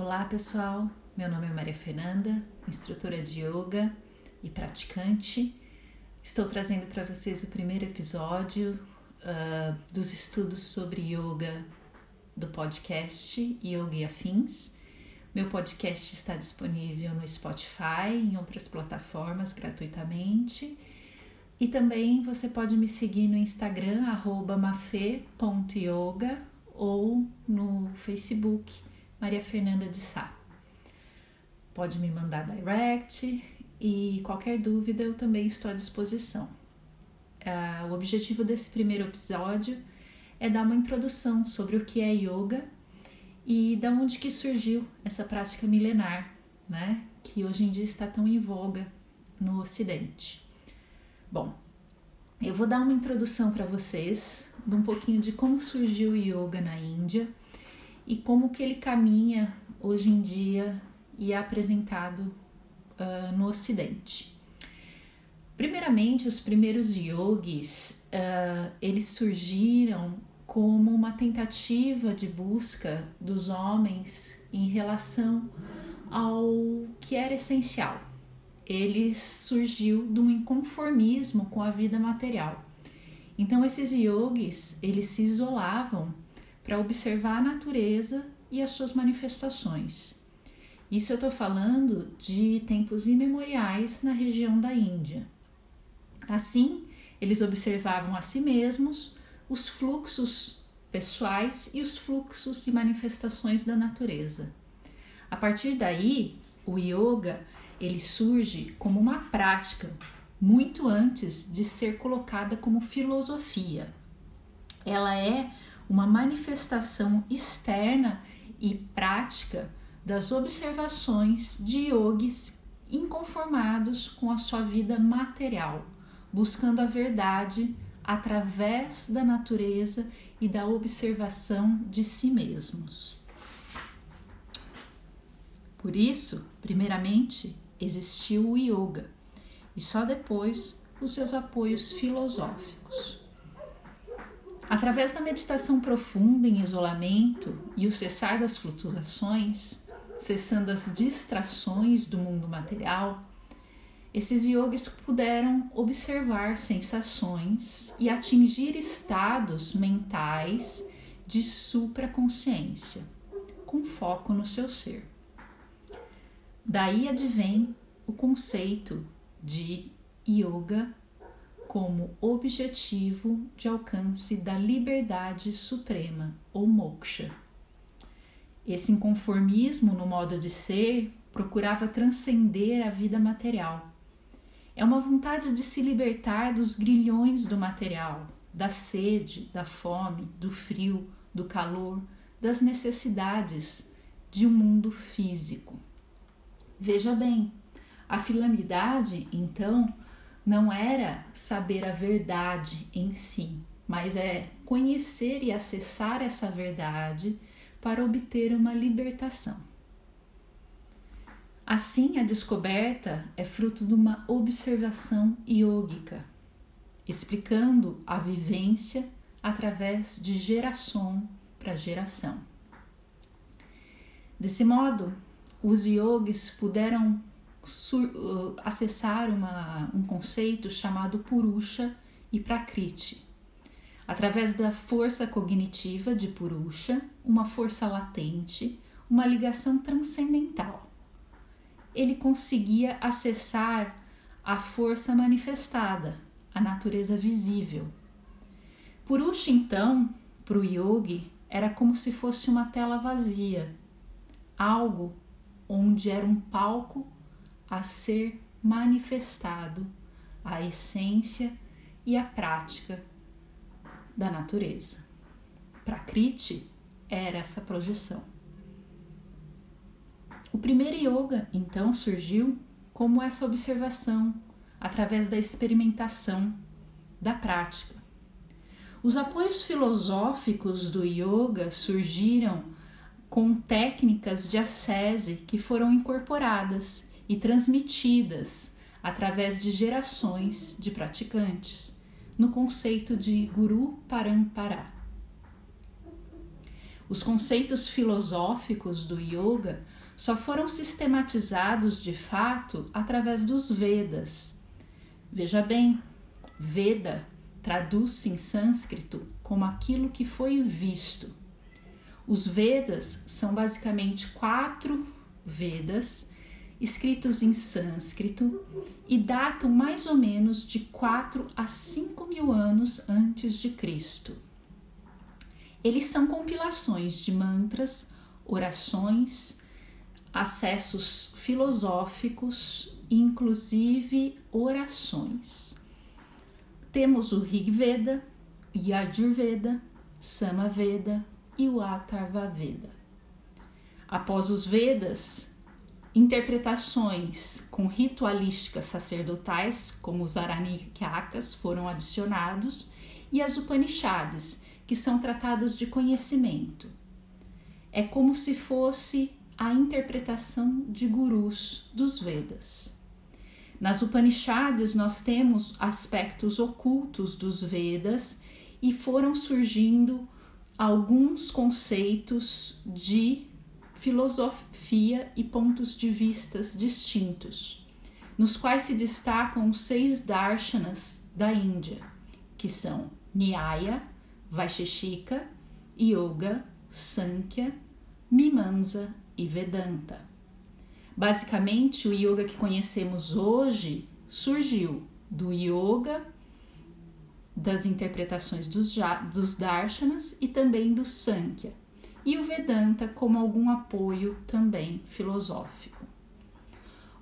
Olá pessoal, meu nome é Maria Fernanda, instrutora de yoga e praticante. Estou trazendo para vocês o primeiro episódio uh, dos estudos sobre yoga do podcast Yoga e Afins. Meu podcast está disponível no Spotify e em outras plataformas gratuitamente. E também você pode me seguir no Instagram, mafe.yoga ou no Facebook, Maria Fernanda de Sá. Pode me mandar direct e qualquer dúvida eu também estou à disposição. Uh, o objetivo desse primeiro episódio é dar uma introdução sobre o que é yoga e da onde que surgiu essa prática milenar, né, que hoje em dia está tão em voga no Ocidente. Bom, eu vou dar uma introdução para vocês de um pouquinho de como surgiu o yoga na Índia e como que ele caminha hoje em dia e é apresentado uh, no Ocidente. Primeiramente, os primeiros yogis, uh, eles surgiram como uma tentativa de busca dos homens em relação ao que era essencial. Ele surgiu de um inconformismo com a vida material. Então esses yogis, eles se isolavam para observar a natureza e as suas manifestações. Isso eu estou falando de tempos imemoriais na região da Índia. Assim, eles observavam a si mesmos, os fluxos pessoais e os fluxos e manifestações da natureza. A partir daí, o yoga ele surge como uma prática muito antes de ser colocada como filosofia. Ela é uma manifestação externa e prática das observações de yogis inconformados com a sua vida material, buscando a verdade através da natureza e da observação de si mesmos. Por isso, primeiramente, existiu o yoga e só depois os seus apoios filosóficos. Através da meditação profunda em isolamento e o cessar das flutuações, cessando as distrações do mundo material, esses yogis puderam observar sensações e atingir estados mentais de supraconsciência, com foco no seu ser. Daí advém o conceito de yoga como objetivo de alcance da liberdade suprema ou moksha. Esse inconformismo no modo de ser procurava transcender a vida material é uma vontade de se libertar dos grilhões do material, da sede, da fome, do frio, do calor, das necessidades de um mundo físico. Veja bem, a finalidade, então, não era saber a verdade em si, mas é conhecer e acessar essa verdade para obter uma libertação. Assim, a descoberta é fruto de uma observação yógica, explicando a vivência através de geração para geração. Desse modo, os yogis puderam uh, acessar uma, um conceito chamado Purusha e Prakriti. Através da força cognitiva de Purusha, uma força latente, uma ligação transcendental ele conseguia acessar a força manifestada, a natureza visível. Purusha, então, para o yogi, era como se fosse uma tela vazia, algo onde era um palco a ser manifestado a essência e a prática da natureza. Prakriti era essa projeção. O primeiro yoga, então, surgiu como essa observação, através da experimentação, da prática. Os apoios filosóficos do yoga surgiram com técnicas de ascese que foram incorporadas e transmitidas através de gerações de praticantes, no conceito de Guru Parampara. Os conceitos filosóficos do yoga só foram sistematizados de fato através dos Vedas. Veja bem, Veda traduz-se em sânscrito como aquilo que foi visto. Os Vedas são basicamente quatro Vedas escritos em sânscrito e datam mais ou menos de 4 a 5 mil anos antes de Cristo. Eles são compilações de mantras, orações, acessos filosóficos inclusive orações. Temos o Rig Veda, Yajurveda, Samaveda e o Atharvaveda. Após os Vedas, interpretações com ritualísticas sacerdotais, como os Aranyakas, foram adicionados, e as Upanishads, que são tratados de conhecimento. É como se fosse a interpretação de gurus dos Vedas. Nas Upanishads, nós temos aspectos ocultos dos Vedas e foram surgindo alguns conceitos de filosofia e pontos de vistas distintos, nos quais se destacam os seis darshanas da Índia, que são Nyaya, Vaisheshika, Yoga, Sankhya, Mimamsa e Vedanta. Basicamente, o yoga que conhecemos hoje surgiu do yoga das interpretações dos, dos darshanas e também do Sankhya, e o Vedanta como algum apoio também filosófico.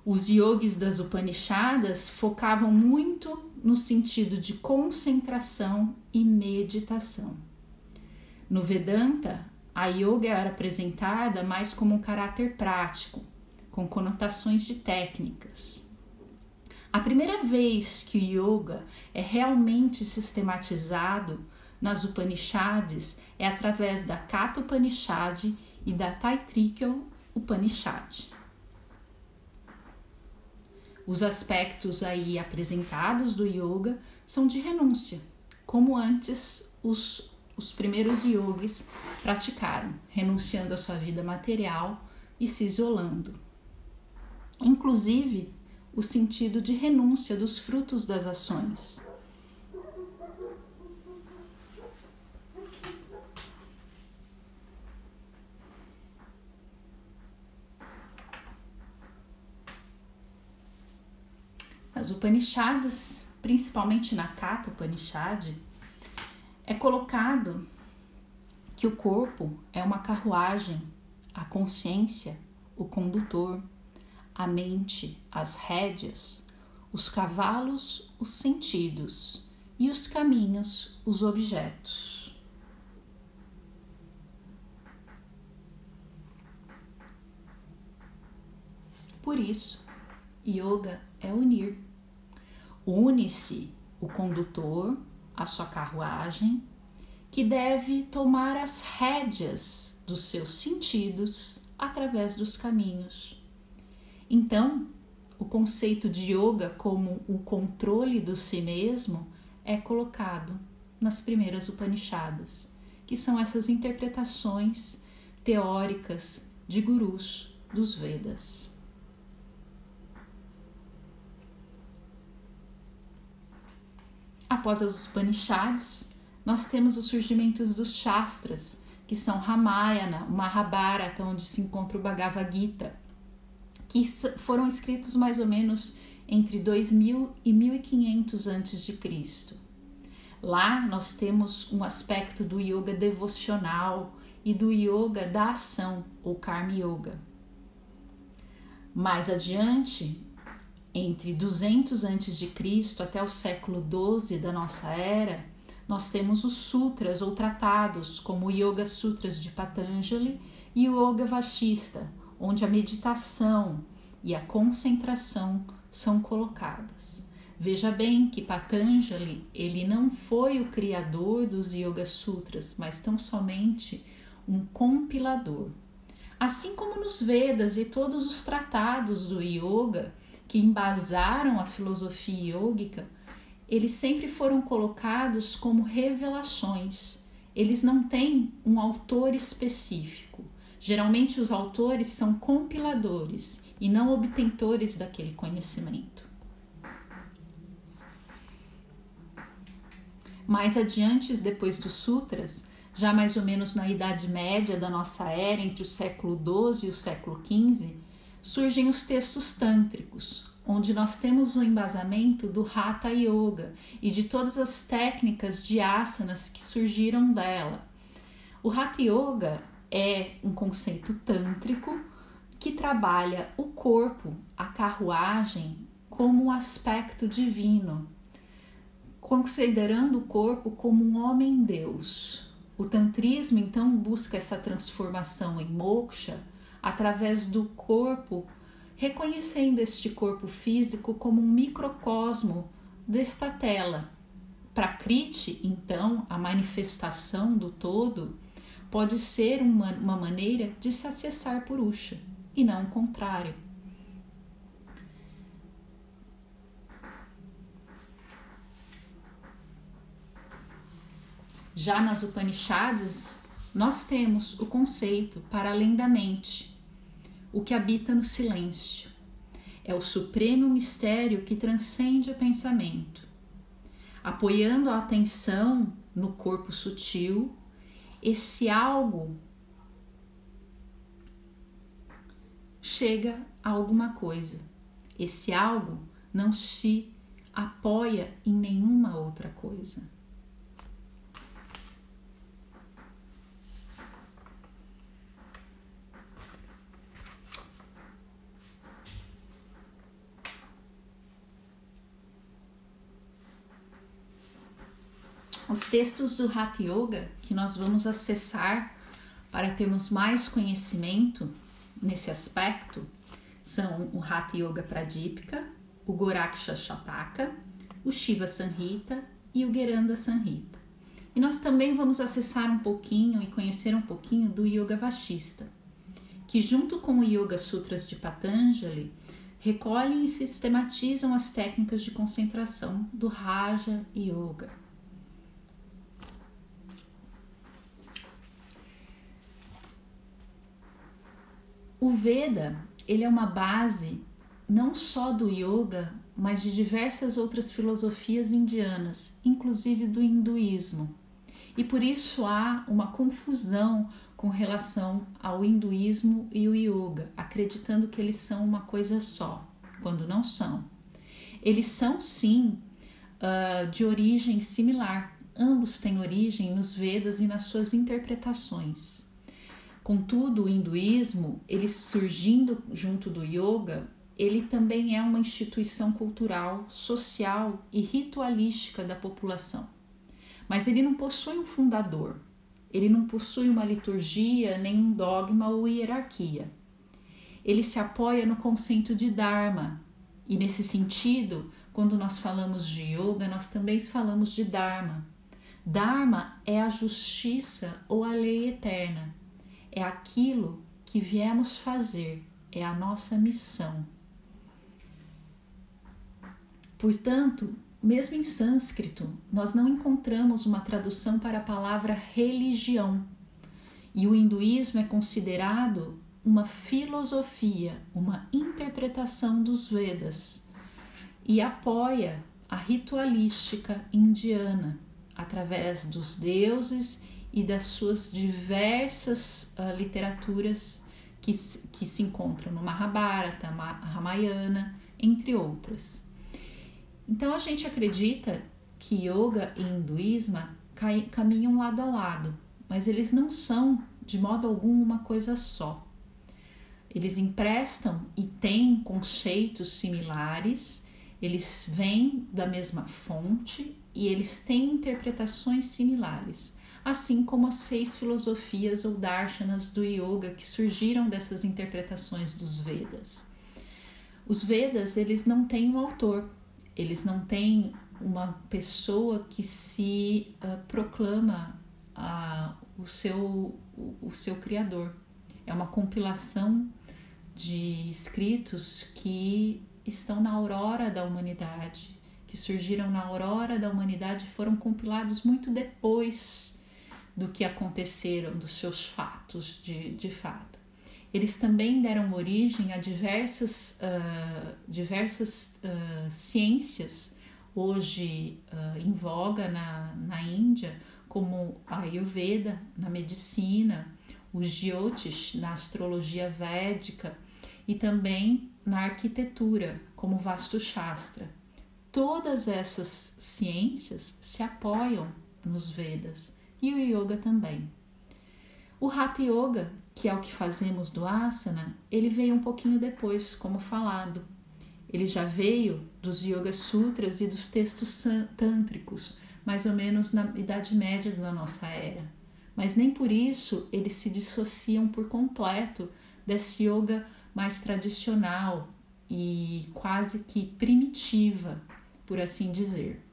Os yogis das Upanishadas focavam muito no sentido de concentração e meditação. No Vedanta, a yoga era apresentada mais como um caráter prático, com conotações de técnicas. A primeira vez que o yoga é realmente sistematizado nas Upanishads é através da Katha Upanishad e da Taitrikya Upanishad. Os aspectos aí apresentados do yoga são de renúncia, como antes os, os primeiros yogis praticaram, renunciando à sua vida material e se isolando. Inclusive, o sentido de renúncia dos frutos das ações, As Upanishads, principalmente na Kata Upanishad, é colocado que o corpo é uma carruagem, a consciência, o condutor, a mente, as rédeas, os cavalos, os sentidos e os caminhos, os objetos. Por isso, yoga é unir une-se o condutor à sua carruagem, que deve tomar as rédeas dos seus sentidos através dos caminhos. Então, o conceito de yoga como o controle do si mesmo é colocado nas primeiras Upanishadas, que são essas interpretações teóricas de gurus dos Vedas. Após as Upanishads, nós temos o surgimento dos Shastras, que são Ramayana, Mahabharata, onde se encontra o Bhagavad Gita, que foram escritos mais ou menos entre 2000 e 1500 a.C. Lá nós temos um aspecto do yoga devocional e do yoga da ação, ou karma yoga. Mais adiante, entre 200 a.C. até o século 12 da nossa era, nós temos os sutras ou tratados, como o Yoga Sutras de Patanjali e o Yoga Vashista, onde a meditação e a concentração são colocadas. Veja bem que Patanjali, ele não foi o criador dos Yoga Sutras, mas tão somente um compilador. Assim como nos Vedas e todos os tratados do yoga, que embasaram a filosofia yógica, eles sempre foram colocados como revelações. eles não têm um autor específico. Geralmente os autores são compiladores e não obtentores daquele conhecimento. Mais adiante, depois dos sutras, já mais ou menos na Idade Média da nossa era, entre o século XII e o século XV, surgem os textos tântricos, onde nós temos o embasamento do Hatha Yoga e de todas as técnicas de asanas que surgiram dela. O Hatha Yoga é um conceito tântrico que trabalha o corpo, a carruagem, como um aspecto divino, considerando o corpo como um homem-deus. O tantrismo então busca essa transformação em moksha através do corpo, reconhecendo este corpo físico como um microcosmo desta tela. Para Kriti, então, a manifestação do todo pode ser uma, uma maneira de se acessar por Usha e não o contrário. Já nas Upanishads, nós temos o conceito para além da mente, o que habita no silêncio. É o supremo mistério que transcende o pensamento. Apoiando a atenção no corpo sutil, esse algo chega a alguma coisa. Esse algo não se apoia em nenhuma outra coisa. Os textos do Hatha Yoga que nós vamos acessar para termos mais conhecimento nesse aspecto são o Hatha Yoga Pradipika, o Goraksha Shataka, o Shiva Sanhita e o Geranda Sanhita. E nós também vamos acessar um pouquinho e conhecer um pouquinho do Yoga Vashista, que junto com o Yoga Sutras de Patanjali recolhem e sistematizam as técnicas de concentração do Raja Yoga. O Veda, ele é uma base não só do yoga, mas de diversas outras filosofias indianas, inclusive do hinduísmo. E por isso há uma confusão com relação ao hinduísmo e o yoga, acreditando que eles são uma coisa só, quando não são. Eles são sim uh, de origem similar, ambos têm origem nos Vedas e nas suas interpretações. Contudo, o hinduísmo, ele surgindo junto do yoga, ele também é uma instituição cultural, social e ritualística da população. Mas ele não possui um fundador, ele não possui uma liturgia, nem um dogma ou hierarquia. Ele se apoia no conceito de Dharma, e nesse sentido, quando nós falamos de yoga, nós também falamos de Dharma. Dharma é a justiça ou a lei eterna é aquilo que viemos fazer, é a nossa missão. Portanto, mesmo em sânscrito, nós não encontramos uma tradução para a palavra religião. E o hinduísmo é considerado uma filosofia, uma interpretação dos Vedas e apoia a ritualística indiana através dos deuses e das suas diversas uh, literaturas que, que se encontram no Mahabharata, Ramayana, entre outras. Então a gente acredita que yoga e hinduísmo caminham lado a lado, mas eles não são de modo algum uma coisa só. Eles emprestam e têm conceitos similares, eles vêm da mesma fonte e eles têm interpretações similares assim como as seis filosofias ou darshanas do yoga que surgiram dessas interpretações dos Vedas. Os Vedas, eles não têm um autor, eles não têm uma pessoa que se uh, proclama uh, o, seu, o, o seu criador. É uma compilação de escritos que estão na aurora da humanidade, que surgiram na aurora da humanidade e foram compilados muito depois do que aconteceram, dos seus fatos de, de fato. Eles também deram origem a diversas, uh, diversas uh, ciências hoje uh, em voga na, na Índia, como a Ayurveda na medicina, o Jyotish na astrologia védica e também na arquitetura, como o Vastu Shastra. Todas essas ciências se apoiam nos Vedas e o Yoga também. O Hatha Yoga, que é o que fazemos do asana, ele veio um pouquinho depois, como falado. Ele já veio dos Yoga Sutras e dos textos tântricos, mais ou menos na Idade Média da nossa era. Mas nem por isso eles se dissociam por completo desse yoga mais tradicional e quase que primitiva, por assim dizer.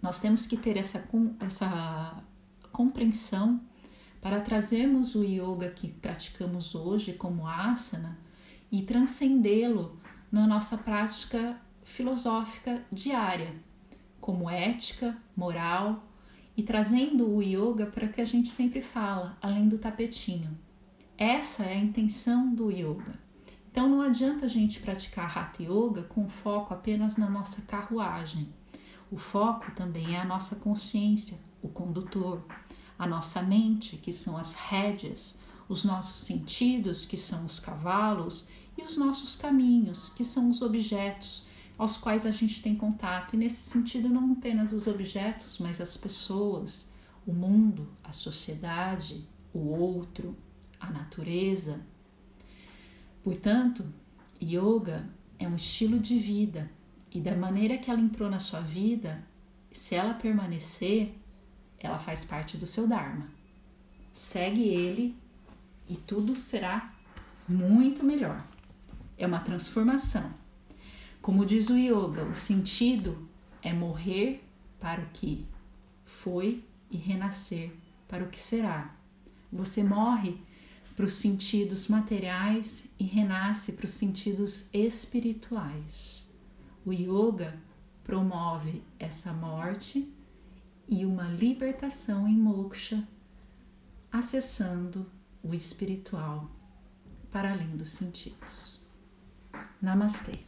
Nós temos que ter essa, essa compreensão para trazermos o yoga que praticamos hoje como asana e transcendê-lo na nossa prática filosófica diária, como ética, moral e trazendo o yoga para que a gente sempre fala, além do tapetinho. Essa é a intenção do yoga. Então não adianta a gente praticar Hatha Yoga com foco apenas na nossa carruagem. O foco também é a nossa consciência, o condutor, a nossa mente, que são as rédeas, os nossos sentidos, que são os cavalos, e os nossos caminhos, que são os objetos aos quais a gente tem contato. E nesse sentido, não apenas os objetos, mas as pessoas, o mundo, a sociedade, o outro, a natureza. Portanto, yoga é um estilo de vida e da maneira que ela entrou na sua vida, se ela permanecer, ela faz parte do seu Dharma. Segue ele e tudo será muito melhor. É uma transformação. Como diz o yoga, o sentido é morrer para o que foi e renascer para o que será. Você morre para os sentidos materiais e renasce para os sentidos espirituais. O yoga promove essa morte e uma libertação em moksha, acessando o espiritual para além dos sentidos. Namastê.